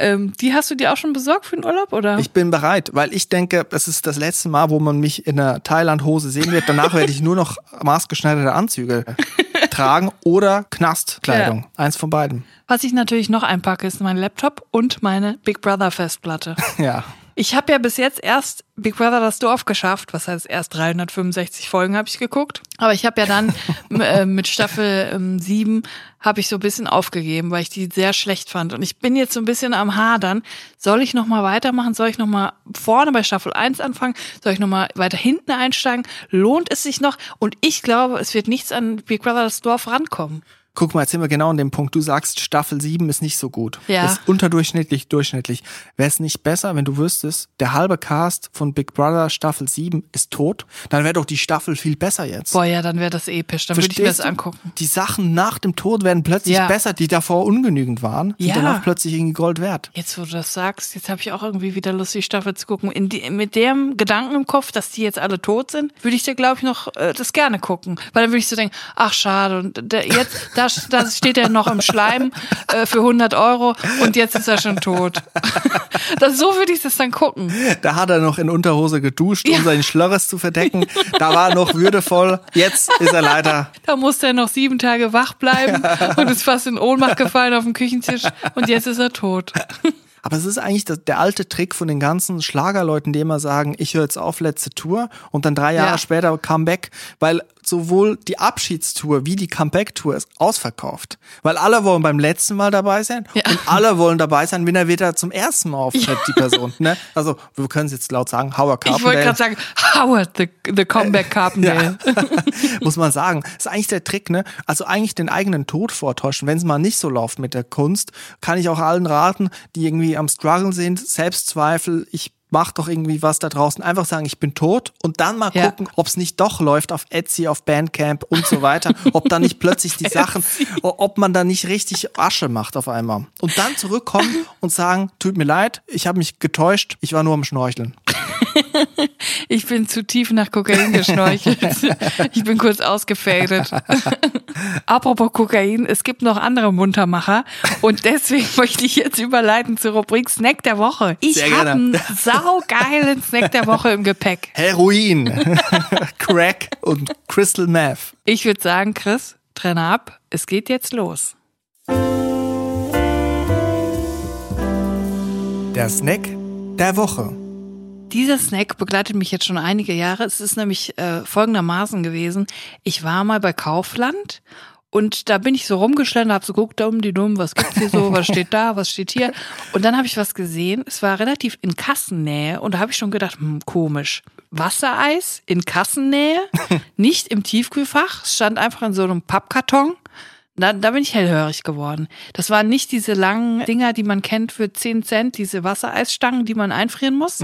Ähm, die hast du dir auch schon besorgt für den Urlaub, oder? Ich bin bereit, weil ich denke, das ist das letzte Mal, wo man mich in einer Thailand-Hose sehen wird. Danach werde ich nur noch maßgeschneiderte Anzüge tragen oder Knastkleidung. Eins von beiden. Was ich natürlich noch einpacke, ist mein Laptop und meine Big Brother Festplatte. Ja. Ich habe ja bis jetzt erst Big Brother das Dorf geschafft. Was heißt erst 365 Folgen habe ich geguckt. Aber ich habe ja dann äh, mit Staffel ähm, 7 habe ich so ein bisschen aufgegeben, weil ich die sehr schlecht fand. Und ich bin jetzt so ein bisschen am Hadern. Soll ich noch mal weitermachen? Soll ich noch mal vorne bei Staffel 1 anfangen? Soll ich noch mal weiter hinten einsteigen? Lohnt es sich noch? Und ich glaube, es wird nichts an Big Brother das Dorf rankommen. Guck mal, jetzt sind wir genau an dem Punkt. Du sagst, Staffel 7 ist nicht so gut. Ja. Ist unterdurchschnittlich, durchschnittlich. Wäre es nicht besser, wenn du wüsstest, der halbe Cast von Big Brother Staffel 7 ist tot? Dann wäre doch die Staffel viel besser jetzt. Boah, ja, dann wäre das episch. Dann würde ich mir das angucken. Die Sachen nach dem Tod werden plötzlich Ja. besser, die davor ungenügend waren. Sind Ja. danach plötzlich irgendwie Gold wert. Jetzt, wo du das sagst, jetzt habe ich auch irgendwie wieder Lust, die Staffel zu gucken. In die, mit dem Gedanken im Kopf, dass die jetzt alle tot sind, würde ich dir, glaube ich, noch äh, das gerne gucken. Weil dann würde ich so denken, ach schade, und der, jetzt, da, da steht er noch im Schleim äh, für 100 Euro und jetzt ist er schon tot. das, so würde ich das dann gucken. Da hat er noch in Unterhose geduscht, um Ja. seinen Schlörres zu verdecken. Da war er noch würdevoll. Jetzt ist er leider. Da musste er noch sieben Tage wach bleiben und ist fast in Ohnmacht gefallen auf dem Küchentisch und jetzt ist er tot. Aber es ist eigentlich der alte Trick von den ganzen Schlagerleuten, die immer sagen, ich höre jetzt auf, letzte Tour und dann drei Jahre Ja. später Comeback, weil sowohl die Abschiedstour wie die Comeback-Tour ist ausverkauft. Weil alle wollen beim letzten Mal dabei sein Ja. und alle wollen dabei sein, wenn er wieder zum ersten Mal auftritt, die Person. Ne? Also wir können es jetzt laut sagen, Howard Ich wollte gerade sagen, Howard, the, the Comeback Carpendale. muss man sagen. ist eigentlich der Trick, ne? Also eigentlich den eigenen Tod vortäuschen. Wenn es mal nicht so läuft mit der Kunst, kann ich auch allen raten, die irgendwie am Struggle sind, Selbstzweifel, ich mach doch irgendwie was da draußen. Einfach sagen, ich bin tot und dann mal Ja. gucken, ob es nicht doch läuft auf Etsy, auf Bandcamp und so weiter. ob da nicht plötzlich die Sachen, ob man da nicht richtig Asche macht auf einmal. Und dann zurückkommen und sagen, tut mir leid, ich habe mich getäuscht, ich war nur am Schnorcheln. Ich bin zu tief nach Kokain geschnorchelt. Ich bin kurz ausgefadet. Apropos Kokain, es gibt noch andere Muntermacher und deswegen möchte ich jetzt überleiten zur Rubrik Snack der Woche. Ich habe einen saugeilen Snack der Woche im Gepäck. Heroin, Crack und Crystal Meth. Ich würde sagen, Chris, trenne ab. Es geht jetzt los. Der Snack der Woche. Dieser Snack begleitet mich jetzt schon einige Jahre. Es ist nämlich äh, folgendermaßen gewesen. Ich war mal bei Kaufland und da bin ich so rumgeschlendert, hab so geguckt, da um die dumm, was gibt's hier so, was steht da, was steht hier. Und dann habe ich was gesehen. Es war relativ in Kassennähe und da habe ich schon gedacht, hm, komisch. Wassereis in Kassennähe, nicht im Tiefkühlfach, es stand einfach in so einem Pappkarton. Da, da bin ich hellhörig geworden. Das waren nicht diese langen Dinger, die man kennt für 10 Cent, diese Wassereisstangen, die man einfrieren muss,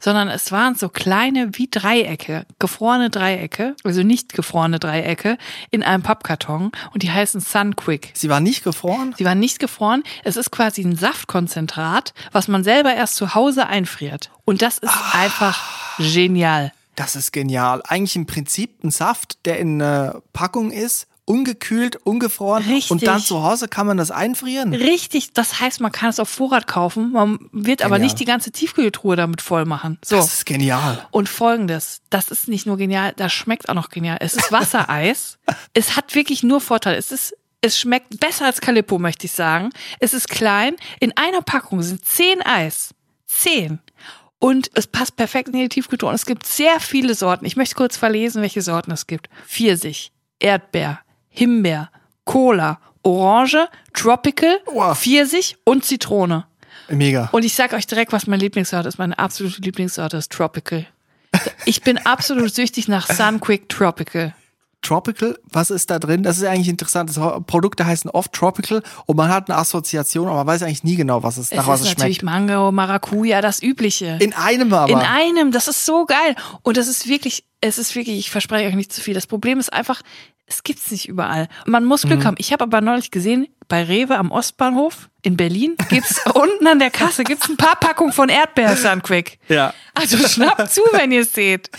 sondern es waren so kleine wie Dreiecke, gefrorene Dreiecke, also nicht gefrorene Dreiecke, in einem Pappkarton und die heißen Sunquick. Sie war nicht gefroren? Sie waren nicht gefroren. Es ist quasi ein Saftkonzentrat, was man selber erst zu Hause einfriert. Und das ist einfach genial. Das ist genial. Eigentlich im Prinzip ein Saft, der in einer Packung ist, ungekühlt, ungefroren. Richtig. Und dann zu Hause kann man das einfrieren. Richtig, das heißt, man kann es auf Vorrat kaufen, man wird aber Genial. nicht die ganze Tiefkühltruhe damit voll machen. So. Das ist genial. Und folgendes, das ist nicht nur genial, das schmeckt auch noch genial. Es ist Wassereis. es hat wirklich nur Vorteile. Es ist es schmeckt besser als Calippo, möchte ich sagen. Es ist klein. In einer Packung sind zehn Eis. Zehn. und es passt perfekt in die Tiefkühltruhe. Und es gibt sehr viele Sorten. Ich möchte kurz verlesen, welche Sorten es gibt. Pfirsich, Erdbeer, Himbeer, Cola, Orange, Tropical, Wow. Pfirsich und Zitrone. Mega. Und ich sag euch direkt, was meine Lieblingssorte ist. Meine absolute Lieblingssorte ist Tropical. Ich bin absolut süchtig nach Sunquick Tropical. Tropical, was ist da drin? Das ist eigentlich interessant. Das Produkte heißen oft Tropical und man hat eine Assoziation, aber man weiß eigentlich nie genau, was es, Es nach was ist es natürlich schmeckt. Mango, Maracuja, das Übliche. In einem aber. In einem, das ist so geil. Und das ist wirklich, es ist wirklich, ich verspreche euch nicht zu viel. Das Problem ist einfach, es gibt's nicht überall. Man muss Mhm. Glück haben. Ich habe aber neulich gesehen, bei Rewe am Ostbahnhof in Berlin gibt's unten an der Kasse gibt's ein paar Packungen von Erdbeer Sunquick. Ja. Also schnappt zu, wenn ihr es seht.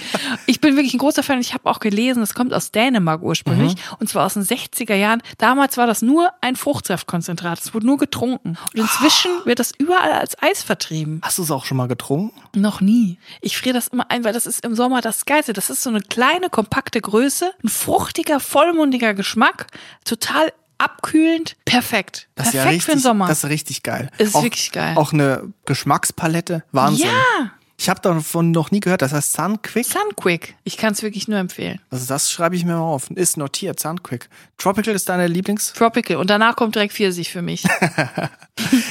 Ich bin wirklich ein großer Fan. Ich habe auch gelesen, es kommt aus Dänemark ursprünglich Mhm. und zwar aus den 60er Jahren. Damals war das nur ein Fruchtsaftkonzentrat. Es wurde nur getrunken. Und inzwischen wird das überall als Eis vertrieben. Hast du es auch schon mal getrunken? Noch nie. Ich friere das immer ein, weil das ist im Sommer das Geilste. Das ist so eine kleine, kompakte Größe, ein fruchtiger, vollmundiger Geschmack, total abkühlend, perfekt. Das ist perfekt ja richtig, für den Sommer. Das ist richtig geil. Ist auch, wirklich geil. Auch eine Geschmackspalette. Wahnsinn. ja, Ich habe davon noch nie gehört. Das heißt Sunquick. Sunquick. Ich kann es wirklich nur empfehlen. Also das schreibe ich mir mal auf. Ist notiert, Sunquick. Tropical ist deine Lieblings? Tropical. Und danach kommt direkt Pfirsich für mich.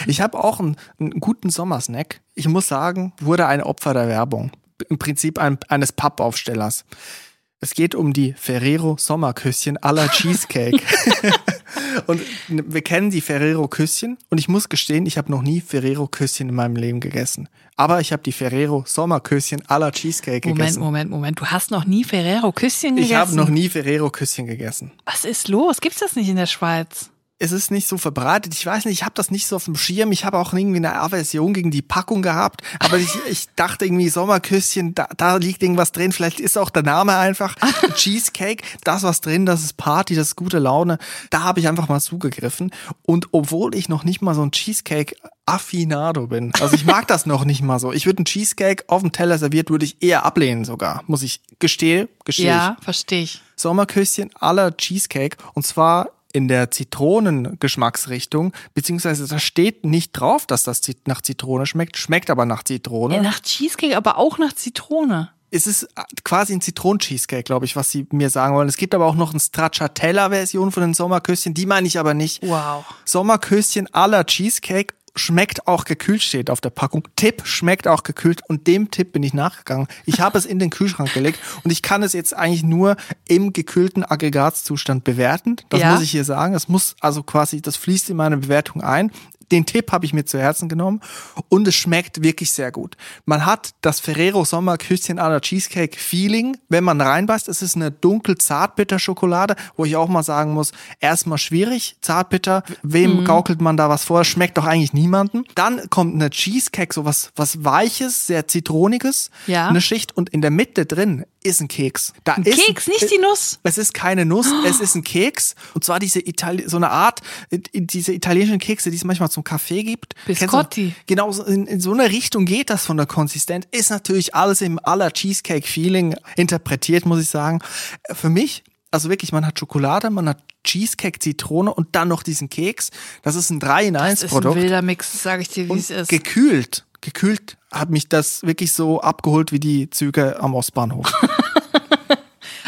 Ich habe auch einen, einen guten Sommersnack. Ich muss sagen, wurde ein Opfer der Werbung. Im Prinzip ein, eines Pappaufstellers. Es geht um die Ferrero Sommerküsschen à la Cheesecake. Und wir kennen die Ferrero Küsschen und ich muss gestehen, ich habe noch nie Ferrero Küsschen in meinem Leben gegessen. Aber ich habe die Ferrero Sommerküsschen à la Cheesecake Moment, gegessen. Moment, Moment. Du hast noch nie Ferrero Küsschen gegessen? Ich habe noch nie Ferrero Küsschen gegessen. Was ist los? Gibt's das nicht in der Schweiz? Es ist nicht so verbreitet. Ich weiß nicht, ich habe das nicht so auf dem Schirm. Ich habe auch irgendwie eine Aversion gegen die Packung gehabt. Aber ich, ich dachte irgendwie Sommerküsschen, da, da liegt irgendwas drin. Vielleicht ist auch der Name einfach Cheesecake. Das was drin, das ist Party, das ist gute Laune. Da habe ich einfach mal zugegriffen. Und obwohl ich noch nicht mal so ein Cheesecake Affinado bin. Also ich mag das noch nicht mal so. Ich würde einen Cheesecake auf dem Teller serviert, würde ich eher ablehnen sogar. Muss ich gestehe, gestehe. Ja, verstehe ich. Sommerküsschen aller Cheesecake und zwar in der Zitronengeschmacksrichtung, beziehungsweise da steht nicht drauf, dass das nach Zitrone schmeckt, schmeckt aber nach Zitrone. Ja, nach Cheesecake, aber auch nach Zitrone. Es ist quasi ein Zitronen-Cheesecake, glaube ich, was sie mir sagen wollen. Es gibt aber auch noch eine Stracciatella-Version von den Sommerküsschen, die meine ich aber nicht. Wow. Sommerküsschen aller Cheesecake schmeckt auch gekühlt steht auf der Packung. Tipp schmeckt auch gekühlt und dem Tipp bin ich nachgegangen. Ich habe es in den Kühlschrank gelegt und ich kann es jetzt eigentlich nur im gekühlten Aggregatzustand bewerten. Das Ja. muss ich hier sagen. Das muss also quasi, das fließt in meine Bewertung ein. Den Tipp habe ich mir zu Herzen genommen und es schmeckt wirklich sehr gut. Man hat das Ferrero Sommerküsschen à la Cheesecake Feeling, wenn man reinbeißt. Es ist eine dunkel zartbitter Schokolade, wo ich auch mal sagen muss, erstmal schwierig, zartbitter. Wem gaukelt man da was vor? Schmeckt doch eigentlich niemanden. Dann kommt eine Cheesecake, so was, was weiches, sehr zitroniges, Ja. eine Schicht und in der Mitte drin ist ein Keks. Da Ein ist Keks, nicht die Nuss. es ist keine Nuss, es ist ein Keks. Und zwar diese Itali so eine Art, äh, diese italienischen Kekse, die es manchmal zum Kaffee gibt. Biscotti. Genau, in, in so eine Richtung geht das von der Konsistenz. Ist natürlich alles im aller Cheesecake-Feeling interpretiert, muss ich sagen. Für mich, also wirklich, man hat Schokolade, man hat Cheesecake, Zitrone und dann noch diesen Keks. Das ist ein 3 in 1 Das ist ein Produkt. wilder Mix, sage ich dir, wie es ist. gekühlt, gekühlt hat mich das wirklich so abgeholt wie die Züge am Ostbahnhof.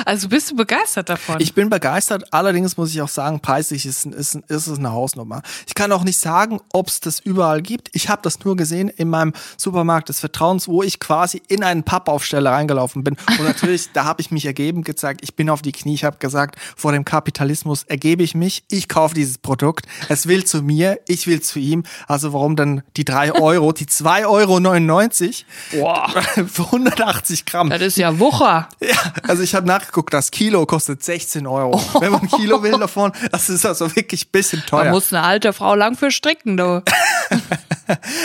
Also bist du begeistert davon? Ich bin begeistert, allerdings muss ich auch sagen, preislich ist, ist, ist es eine Hausnummer. Ich kann auch nicht sagen, ob es das überall gibt. Ich habe das nur gesehen in meinem Supermarkt des Vertrauens, wo ich quasi in einen Pappaufsteller reingelaufen bin. Und natürlich, da habe ich mich ergeben, gezeigt, ich bin auf die Knie, ich habe gesagt, vor dem Kapitalismus ergebe ich mich, ich kaufe dieses Produkt, es will zu mir, ich will zu ihm. Also warum dann die drei Euro, die 2,99 Euro Boah. für 180 Gramm. das ist ja Wucher. Ja, also ich habe nachgeguckt, das Kilo kostet 16 Euro. Wenn man ein Kilo will davon, das ist also wirklich ein bisschen Da teuer. muss eine alte Frau lang für stricken, du.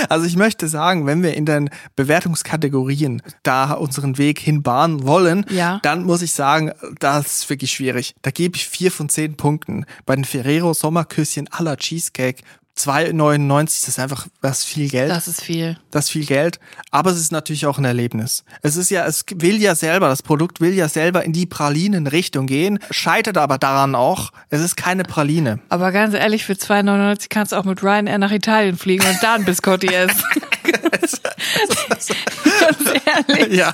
Also ich möchte sagen, wenn wir in den Bewertungskategorien da unseren Weg hinbahnen wollen, Ja. dann muss ich sagen, das ist wirklich schwierig. Da gebe ich vier von zehn Punkten. Bei den Ferrero Sommerküsschen à la Cheesecake 2,99, das ist einfach, das ist viel Geld. Das ist viel. das ist viel Geld, aber es ist natürlich auch ein Erlebnis. Es ist ja, es will ja selber, das Produkt will ja selber in die Pralinen-Richtung gehen, scheitert aber daran auch, es ist keine Praline. Aber ganz ehrlich, für 2,99 kannst du auch mit Ryanair nach Italien fliegen und da ein Biscotti essen. Ganz ehrlich. ja.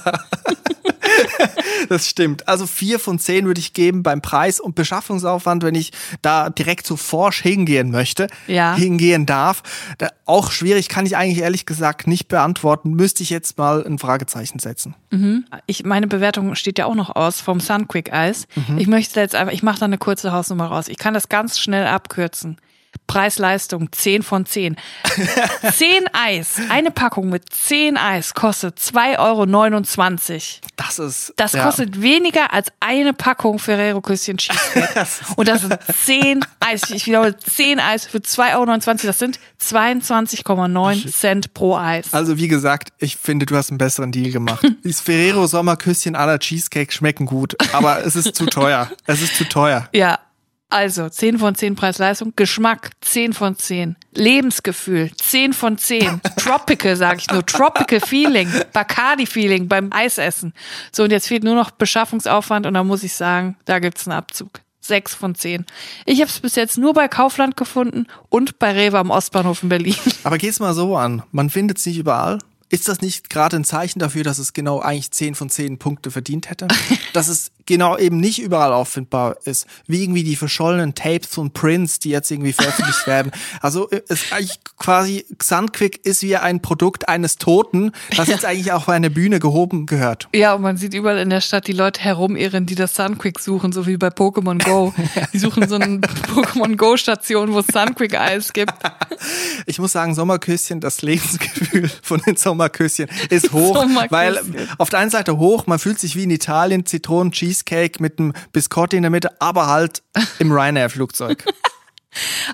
Das stimmt. Also vier von zehn würde ich geben beim Preis und Beschaffungsaufwand, wenn ich da direkt zu Forsch hingehen möchte, Ja. hingehen darf. Da, auch schwierig, kann ich eigentlich ehrlich gesagt nicht beantworten. Müsste ich jetzt mal ein Fragezeichen setzen. Ich, meine Bewertung steht ja auch noch aus vom Sunquick Eis. Ich möchte jetzt einfach, ich mache da eine kurze Hausnummer raus. Ich kann das ganz schnell abkürzen. Preis-Leistung 10 von 10. 10 Eis, eine Packung mit 10 Eis kostet 2,29 Euro. Das ist. Das ja. kostet weniger als eine Packung Ferrero Küsschen Cheesecake. Und das sind 10 Eis. Ich wiederhole, 10 Eis für 2,29 Euro. Das sind 22,9 Cent pro Eis. Also wie gesagt, ich finde, du hast einen besseren Deal gemacht. Dieses Ferrero Sommerküsschen aller Cheesecake schmecken gut, aber es ist zu teuer. Es ist zu teuer. Ja, also 10 von 10 Preis-Leistung, Geschmack 10 von 10, Lebensgefühl 10 von 10, Tropical sage ich nur, Tropical Feeling, Bacardi Feeling beim Eisessen. So und jetzt fehlt nur noch Beschaffungsaufwand und da muss ich sagen, da gibt's einen Abzug. 6 von 10. Ich habe es bis jetzt nur bei Kaufland gefunden und bei Rewe am Ostbahnhof in Berlin. Aber geh's mal so an. Man findet es nicht überall. Ist das nicht gerade ein Zeichen dafür, dass es genau eigentlich 10 von 10 Punkte verdient hätte? dass es genau eben nicht überall auffindbar ist. Wie irgendwie die verschollenen Tapes von Prince, die jetzt irgendwie veröffentlicht werden. Also äh, es ist eigentlich quasi, Sunquick ist wie ein Produkt eines Toten, das jetzt eigentlich auch bei einer Bühne gehoben gehört. Ja, und man sieht überall in der Stadt die Leute herumirren, die das Sunquick suchen, so wie bei Pokémon Go. Die suchen so eine Pokémon Go Station, wo es Sunquick Eis gibt. Ich muss sagen, Sommerküsschen, das Lebensgefühl von den Sommerküsschen ist hoch, Sommerküsschen. weil auf der einen Seite hoch, man fühlt sich wie in Italien, Zitronen Cheesecake mit einem Biscotti in der Mitte, aber halt im Ryanair Flugzeug.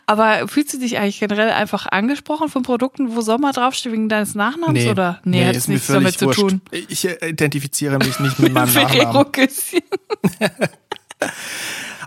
Aber fühlst du dich eigentlich generell einfach angesprochen von Produkten, wo Sommer draufsteht wegen deines Nachnamens oder? Nee, hat ist nichts damit völlig zu wurscht. tun. Ich identifiziere mich nicht mit meinem Nachnamen.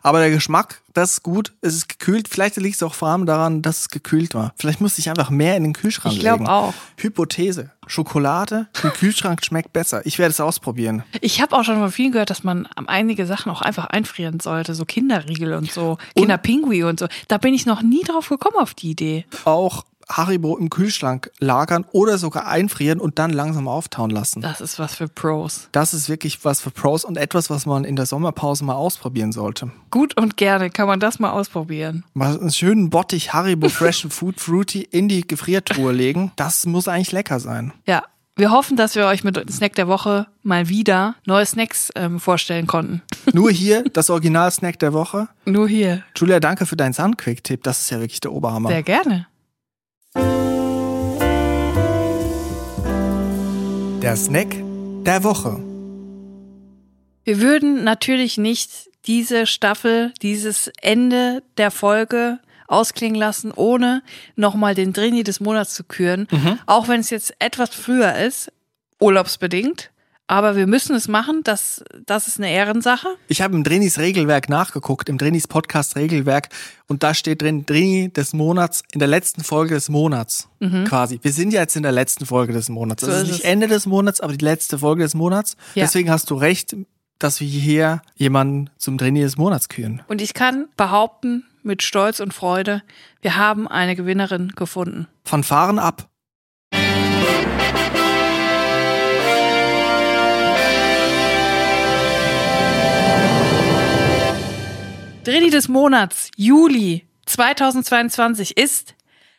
Aber der Geschmack, das ist gut. Es ist gekühlt. Vielleicht liegt es auch vor allem daran, dass es gekühlt war. Vielleicht musste ich einfach mehr in den Kühlschrank Ich legen. auch. Hypothese. Schokolade im Kühlschrank schmeckt besser. Ich werde es ausprobieren. Ich habe auch schon von vielen gehört, dass man einige Sachen auch einfach einfrieren sollte, so Kinderriegel und so, Kinderpingui und so. Da bin ich noch nie drauf gekommen auf die Idee. Auch Haribo im Kühlschrank lagern oder sogar einfrieren und dann langsam auftauen lassen. Das ist was für Pros. Das ist wirklich was für Pros und etwas, was man in der Sommerpause mal ausprobieren sollte. Gut und gerne kann man das mal ausprobieren. Mal einen schönen Bottich Haribo Fresh Food Fruity in die Gefriertruhe legen. Das muss eigentlich lecker sein. Ja. Wir hoffen, dass wir euch mit Snack der Woche mal wieder neue Snacks ähm, vorstellen konnten. Nur hier das Original-Snack der Woche. Nur hier. Julia, danke für deinen Sunquick-Tipp. Das ist ja wirklich der Oberhammer. Sehr gerne. Der Snack der Woche. Wir würden natürlich nicht diese Staffel, dieses Ende der Folge ausklingen lassen, ohne nochmal den Drini des Monats zu küren. Auch wenn es jetzt etwas früher ist, urlaubsbedingt. Aber wir müssen es machen, das, das ist eine Ehrensache. Ich habe im Drinis Regelwerk nachgeguckt, im Drinis Podcast Regelwerk, und da steht drin Drini des Monats in der letzten Folge des Monats. Quasi. Wir sind ja jetzt in der letzten Folge des Monats. Mhm. So das ist nicht es. Ende des Monats, aber die letzte Folge des Monats. Ja. Deswegen hast du recht, dass wir hier jemanden zum Drini des Monats küren. Und ich kann behaupten, mit Stolz und Freude, wir haben eine Gewinnerin gefunden. Fanfaren ab. Drini des Monats, Juli 2022 ist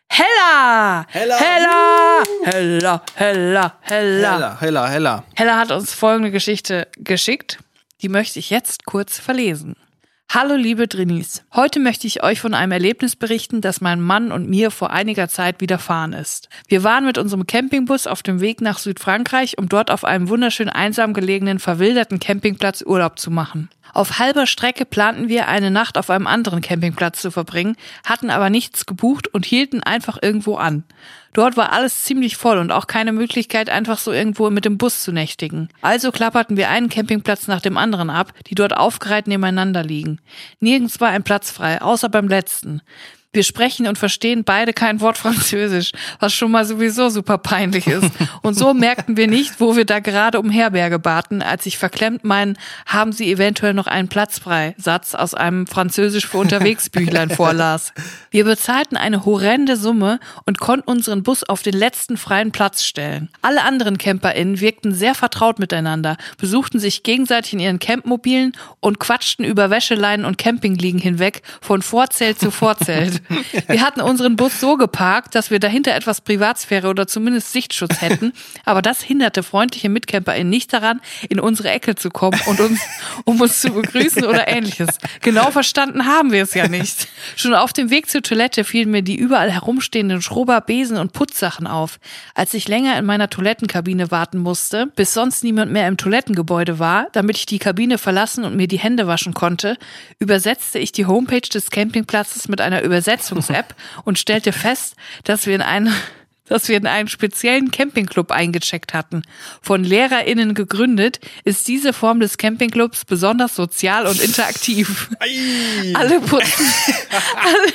Hella! Hella! Hella! Hella! Hella! Hella! Heller, heller. Hella hat uns folgende Geschichte geschickt. Die möchte ich jetzt kurz verlesen. Hallo liebe Drinis. Heute möchte ich euch von einem Erlebnis berichten, das meinem Mann und mir vor einiger Zeit widerfahren ist. Wir waren mit unserem Campingbus auf dem Weg nach Südfrankreich, um dort auf einem wunderschön einsam gelegenen, verwilderten Campingplatz Urlaub zu machen. Auf halber Strecke planten wir, eine Nacht auf einem anderen Campingplatz zu verbringen, hatten aber nichts gebucht und hielten einfach irgendwo an. Dort war alles ziemlich voll und auch keine Möglichkeit, einfach so irgendwo mit dem Bus zu nächtigen. Also klapperten wir einen Campingplatz nach dem anderen ab, die dort aufgereiht nebeneinander liegen. Nirgends war ein Platz frei, außer beim letzten. Wir sprechen und verstehen beide kein Wort Französisch, was schon mal sowieso super peinlich ist. Und so merkten wir nicht, wo wir da gerade um Herberge baten, als ich verklemmt meinen Haben Sie eventuell noch einen Platz frei? Satz aus einem Französisch für unterwegs Büchlein vorlas. Wir bezahlten eine horrende Summe und konnten unseren Bus auf den letzten freien Platz stellen. Alle anderen CamperInnen wirkten sehr vertraut miteinander, besuchten sich gegenseitig in ihren Campmobilen und quatschten über Wäscheleinen und Campingliegen hinweg von Vorzelt zu Vorzelt. Wir hatten unseren Bus so geparkt, dass wir dahinter etwas Privatsphäre oder zumindest Sichtschutz hätten, aber das hinderte freundliche MitcamperInnen nicht daran, in unsere Ecke zu kommen und uns, um uns zu begrüßen oder ähnliches. Genau verstanden haben wir es ja nicht. Schon auf dem Weg zur Toilette fielen mir die überall herumstehenden Schrubber, Besen und Putzsachen auf. Als ich länger in meiner Toilettenkabine warten musste, bis sonst niemand mehr im Toilettengebäude war, damit ich die Kabine verlassen und mir die Hände waschen konnte, übersetzte ich die Homepage des Campingplatzes mit einer Übersetzungs-App und stellte fest, dass wir in einer dass wir in einen speziellen Campingclub eingecheckt hatten. Von LehrerInnen gegründet, ist diese Form des Campingclubs besonders sozial und interaktiv. alle putzen, alle,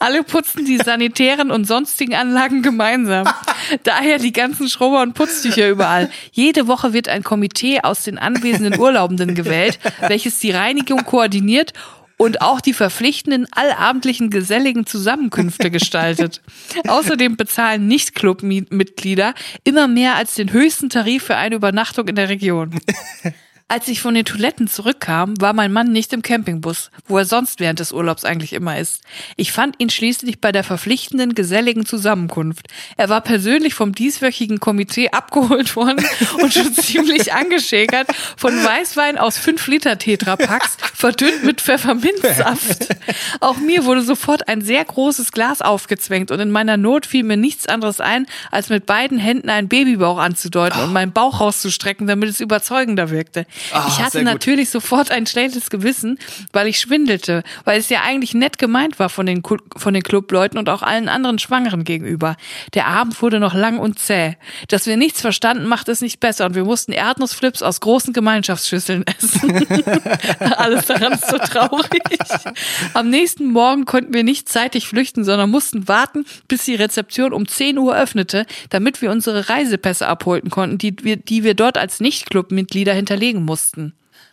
alle putzen die sanitären und sonstigen Anlagen gemeinsam. Daher die ganzen Schrubber und Putztücher überall. Jede Woche wird ein Komitee aus den anwesenden Urlaubenden gewählt, welches die Reinigung koordiniert und auch die verpflichtenden allabendlichen geselligen Zusammenkünfte gestaltet. Außerdem bezahlen Nicht-Club-Mitglieder immer mehr als den höchsten Tarif für eine Übernachtung in der Region. Als ich von den Toiletten zurückkam, war mein Mann nicht im Campingbus, wo er sonst während des Urlaubs eigentlich immer ist. Ich fand ihn schließlich bei der verpflichtenden, geselligen Zusammenkunft. Er war persönlich vom dieswöchigen Komitee abgeholt worden und schon ziemlich angeschäkert von Weißwein aus 5 Liter Tetrapacks, verdünnt mit Pfefferminzsaft. Auch mir wurde sofort ein sehr großes Glas aufgezwängt und in meiner Not fiel mir nichts anderes ein, als mit beiden Händen einen Babybauch anzudeuten und meinen Bauch rauszustrecken, damit es überzeugender wirkte. Ah, ich hatte natürlich sofort ein schlechtes Gewissen, weil ich schwindelte, weil es ja eigentlich nett gemeint war von den, von den Clubleuten und auch allen anderen Schwangeren gegenüber. Der Abend wurde noch lang und zäh. Dass wir nichts verstanden, macht es nicht besser und wir mussten Erdnussflips aus großen Gemeinschaftsschüsseln essen. Alles daran ist so traurig. Am nächsten Morgen konnten wir nicht zeitig flüchten, sondern mussten warten, bis die Rezeption um 10 Uhr öffnete, damit wir unsere Reisepässe abholen konnten, die wir, die wir dort als Nicht-Club-Mitglieder hinterlegen mussten.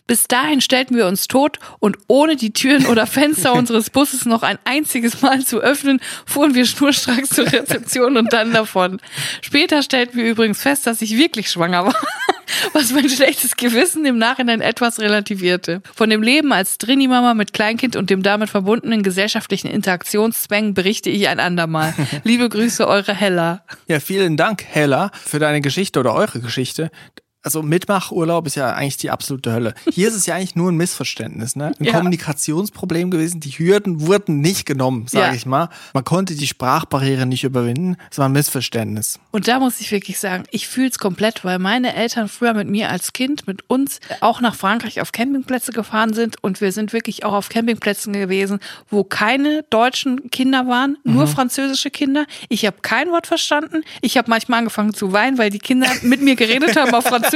Bis dahin stellten wir uns tot und ohne die Türen oder Fenster unseres Busses noch ein einziges Mal zu öffnen, fuhren wir schnurstracks zur Rezeption und dann davon. Später stellten wir übrigens fest, dass ich wirklich schwanger war, was mein schlechtes Gewissen im Nachhinein etwas relativierte. Von dem Leben als Trini-Mama mit Kleinkind und dem damit verbundenen gesellschaftlichen Interaktionszwängen berichte ich ein andermal. Liebe Grüße, eure Hella. Ja, vielen Dank, Hella, für deine Geschichte oder eure Geschichte. Also Mitmachurlaub ist ja eigentlich die absolute Hölle. Hier ist es ja eigentlich nur ein Missverständnis, ne? Ein Ja. Kommunikationsproblem gewesen. Die Hürden wurden nicht genommen, sage Ja. ich mal. Man konnte die Sprachbarriere nicht überwinden. Es war ein Missverständnis. Und da muss ich wirklich sagen, ich fühle es komplett, weil meine Eltern früher mit mir als Kind, mit uns auch nach Frankreich auf Campingplätze gefahren sind und wir sind wirklich auch auf Campingplätzen gewesen, wo keine deutschen Kinder waren, nur französische Kinder. Ich habe kein Wort verstanden. Ich habe manchmal angefangen zu weinen, weil die Kinder mit mir geredet haben auf Französisch,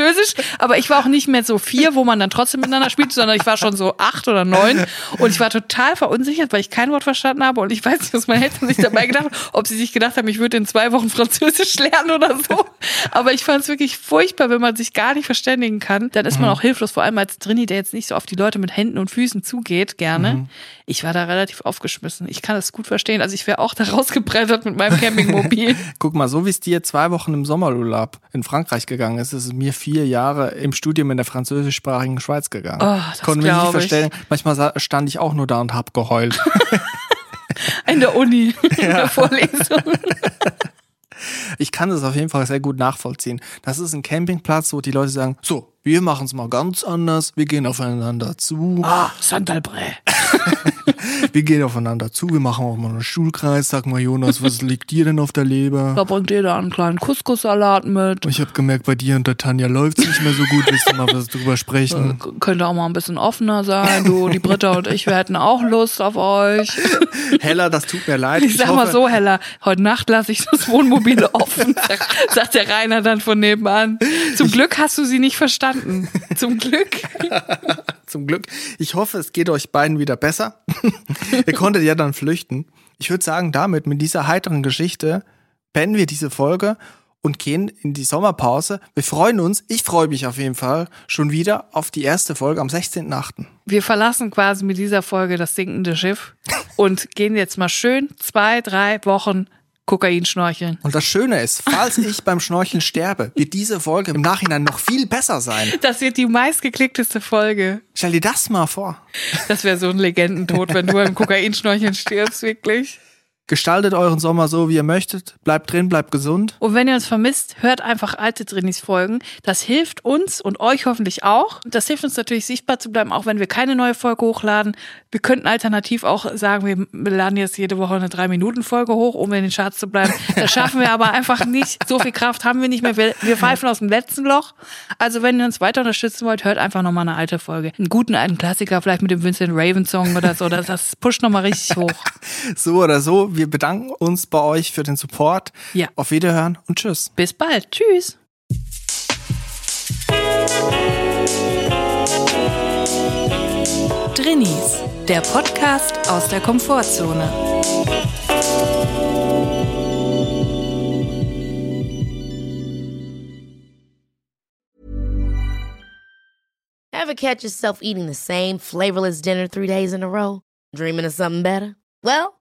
aber ich war auch nicht mehr so vier, wo man dann trotzdem miteinander spielt, sondern ich war schon so acht oder neun und ich war total verunsichert, weil ich kein Wort verstanden habe und ich weiß nicht, was meine Eltern sich dabei gedacht haben, ob sie sich gedacht haben, ich würde in zwei Wochen Französisch lernen oder so. Aber ich fand es wirklich furchtbar, wenn man sich gar nicht verständigen kann. Dann ist man auch hilflos, vor allem als Drini, der jetzt nicht so auf die Leute mit Händen und Füßen zugeht, gerne. Ich war da relativ aufgeschmissen. Ich kann das gut verstehen. Also ich wäre auch da rausgebrettert mit meinem Campingmobil. Guck mal, so wie es dir zwei Wochen im Sommerurlaub in Frankreich gegangen ist, ist es mir vier Jahre im Studium in der französischsprachigen Schweiz gegangen. Oh, das Konnte mich nicht verstellen. Manchmal stand ich auch nur da und hab geheult. In der Uni, in der Vorlesung. Ich kann das auf jeden Fall sehr gut nachvollziehen. Das ist ein Campingplatz, wo die Leute sagen, so, wir machen es mal ganz anders, wir gehen aufeinander zu, Ah, Sandalbré. Wir gehen aufeinander zu, wir machen auch mal einen Schulkreis, sag mal Jonas, was liegt dir denn auf der Leber? Da bringt jeder einen kleinen Couscous-Salat mit. Ich habe gemerkt, bei dir und der Tanja läuft's nicht mehr so gut, willst du mal was drüber sprechen? K- Könnte auch mal ein bisschen offener sein. Du, die Britta und ich, wir hätten auch Lust auf euch. Hella, das tut mir leid. Ich sag mal so, Hella, heute Nacht lasse ich das Wohnmobil offen, sagt, sagt der Rainer dann von nebenan. Zum Glück hast du sie nicht verstanden. Zum Glück. Zum Glück. Ich hoffe, es geht euch beiden wieder besser. Ihr konntet ja dann flüchten. Ich würde sagen, damit, mit dieser heiteren Geschichte, beenden wir diese Folge und gehen in die Sommerpause. Wir freuen uns, ich freue mich auf jeden Fall schon wieder auf die erste Folge am 16.8. Wir verlassen quasi mit dieser Folge das sinkende Schiff und gehen jetzt mal schön zwei, drei Wochen Kokain schnorcheln. Und das Schöne ist, falls ich beim Schnorcheln sterbe, wird diese Folge im Nachhinein noch viel besser sein. Das wird die meistgeklickteste Folge. Stell dir das mal vor. Das wäre so ein Legendentod, wenn du beim Kokainschnorcheln stirbst, wirklich. Gestaltet euren Sommer so, wie ihr möchtet. Bleibt drin, bleibt gesund. Und wenn ihr uns vermisst, hört einfach alte Drinis Folgen. Das hilft uns und euch hoffentlich auch. Das hilft uns natürlich sichtbar zu bleiben, auch wenn wir keine neue Folge hochladen. Wir könnten alternativ auch sagen, wir laden jetzt jede Woche eine 3-Minuten-Folge hoch, um in den Charts zu bleiben. Das schaffen wir aber einfach nicht. So viel Kraft haben wir nicht mehr. Wir, wir pfeifen aus dem letzten Loch. Also wenn ihr uns weiter unterstützen wollt, hört einfach nochmal eine alte Folge. Einen guten alten Klassiker, vielleicht mit dem Vincent Raven Song oder so. Das, das pusht nochmal richtig hoch. So oder so, wir bedanken uns bei euch für den Support. Ja. Auf Wiederhören und tschüss. Bis bald. Tschüss. Drinnies, der Podcast aus der Komfortzone. Ever catch yourself eating the same flavorless dinner three days in a row? Dreaming of something better? Well,